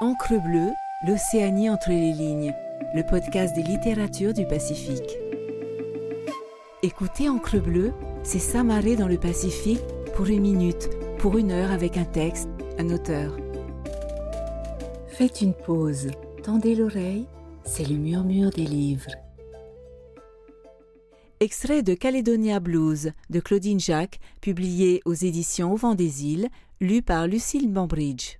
Encre bleue, l'Océanie entre les lignes, le podcast des littératures du Pacifique. Écoutez Encre bleue, c'est s'amarrer dans le Pacifique pour une minute, pour une heure avec un texte, un auteur. Faites une pause, tendez l'oreille, c'est le murmure des livres. Extrait de Caledonia Blues de Claudine Jacques, publié aux éditions Au vent des îles, lu par Lucille Bambridge.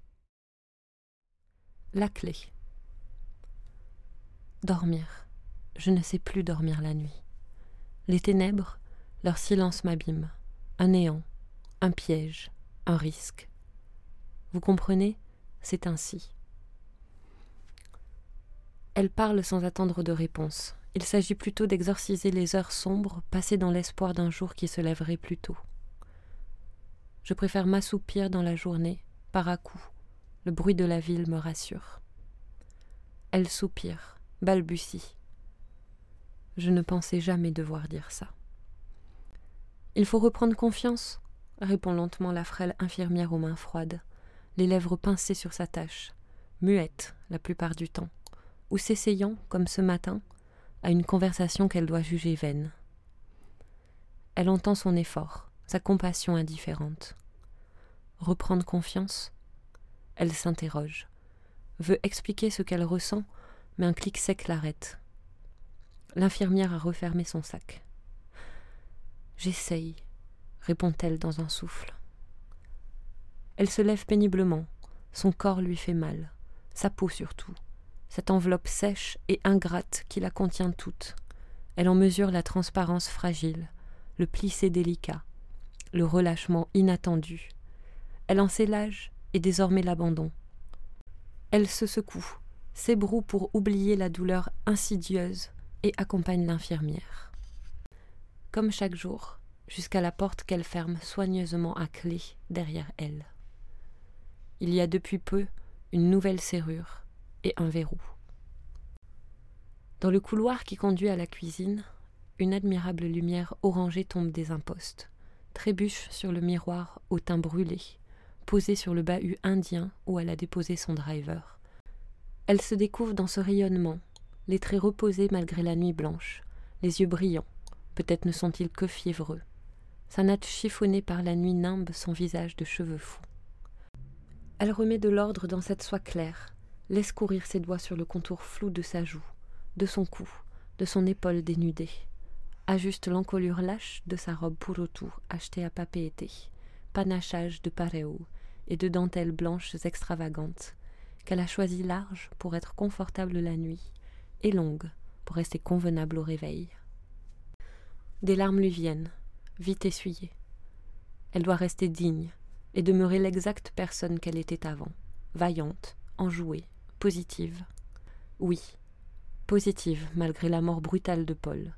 La clé. Dormir. Je ne sais plus dormir la nuit. Les ténèbres, leur silence m'abîme. Un néant, un piège, un risque. Vous comprenez? C'est ainsi. Elle parle sans attendre de réponse. Il s'agit plutôt d'exorciser les heures sombres passées dans l'espoir d'un jour qui se lèverait plus tôt. Je préfère m'assoupir dans la journée, par à coups, le bruit de la ville me rassure. Elle soupire, balbutie. Je ne pensais jamais devoir dire ça. Il faut reprendre confiance, répond lentement la frêle infirmière aux mains froides, les lèvres pincées sur sa tâche, muette la plupart du temps, ou s'essayant, comme ce matin, à une conversation qu'elle doit juger vaine. Elle entend son effort, sa compassion indifférente. Reprendre confiance elle s'interroge, veut expliquer ce qu'elle ressent, mais un clic sec l'arrête. L'infirmière a refermé son sac. J'essaye, répond-elle dans un souffle. Elle se lève péniblement, son corps lui fait mal, sa peau surtout, cette enveloppe sèche et ingrate qui la contient toute. Elle en mesure la transparence fragile, le plissé délicat, le relâchement inattendu. Elle en sait l'âge et désormais l'abandon. Elle se secoue, s'ébroue pour oublier la douleur insidieuse et accompagne l'infirmière. Comme chaque jour, jusqu'à la porte qu'elle ferme soigneusement à clé derrière elle. Il y a depuis peu une nouvelle serrure et un verrou. Dans le couloir qui conduit à la cuisine, une admirable lumière orangée tombe des impostes, trébuche sur le miroir au teint brûlé, posée sur le bahut indien où elle a déposé son driver. Elle se découvre dans ce rayonnement, les traits reposés malgré la nuit blanche, les yeux brillants, peut-être ne sont-ils que fiévreux. Sa natte chiffonnée par la nuit nimbe son visage de cheveux fous. Elle remet de l'ordre dans cette soie claire, laisse courir ses doigts sur le contour flou de sa joue, de son cou, de son épaule dénudée, ajuste l'encolure lâche de sa robe pour autour achetée à Papeete, panachage de pareo et de dentelles blanches extravagantes, qu'elle a choisies larges pour être confortable la nuit et longues pour rester convenable au réveil. Des larmes lui viennent, vite essuyées. Elle doit rester digne et demeurer l'exacte personne qu'elle était avant, vaillante, enjouée, positive. Oui, positive malgré la mort brutale de Paul,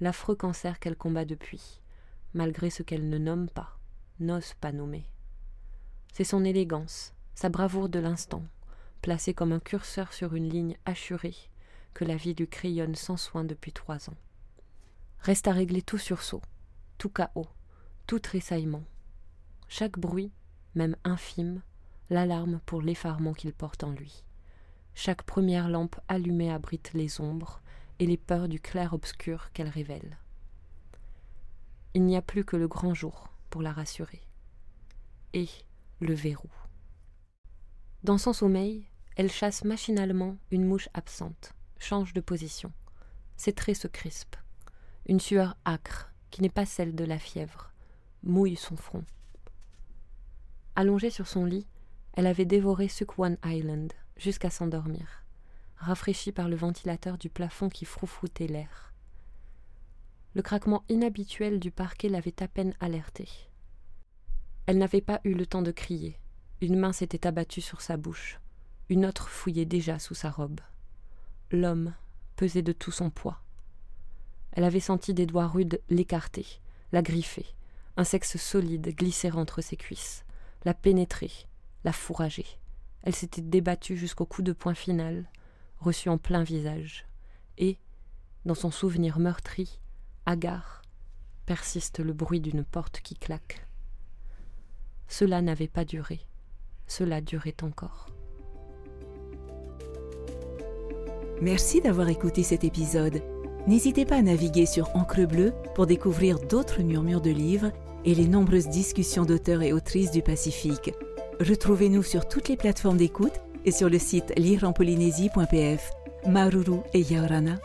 l'affreux cancer qu'elle combat depuis, malgré ce qu'elle ne nomme pas n'ose pas nommer. C'est son élégance, sa bravoure de l'instant, placée comme un curseur sur une ligne assurée, que la vie lui crayonne sans soin depuis trois ans. Reste à régler tout sursaut, tout chaos, tout tressaillement. Chaque bruit, même infime, l'alarme pour l'effarement qu'il porte en lui. Chaque première lampe allumée abrite les ombres et les peurs du clair-obscur qu'elle révèle. Il n'y a plus que le grand jour, pour la rassurer. Et le verrou. Dans son sommeil, elle chasse machinalement une mouche absente, change de position. Ses traits se crispent. Une sueur âcre, qui n'est pas celle de la fièvre, mouille son front. Allongée sur son lit, elle avait dévoré Sukwan Island jusqu'à s'endormir, rafraîchie par le ventilateur du plafond qui froufroutait l'air. Le craquement inhabituel du parquet l'avait à peine alertée. Elle n'avait pas eu le temps de crier. Une main s'était abattue sur sa bouche. Une autre fouillait déjà sous sa robe. L'homme pesait de tout son poids. Elle avait senti des doigts rudes l'écarter, la griffer, un sexe solide glisser entre ses cuisses, la pénétrer, la fourrager. Elle s'était débattue jusqu'au coup de poing final, reçu en plein visage. Et, dans son souvenir meurtri, hagard, persiste le bruit d'une porte qui claque. Cela n'avait pas duré, cela durait encore. Merci d'avoir écouté cet épisode. N'hésitez pas à naviguer sur Encre Bleue pour découvrir d'autres murmures de livres et les nombreuses discussions d'auteurs et autrices du Pacifique. Retrouvez-nous sur toutes les plateformes d'écoute et sur le site lireenpolynésie.pf. Maruru et Yaorana.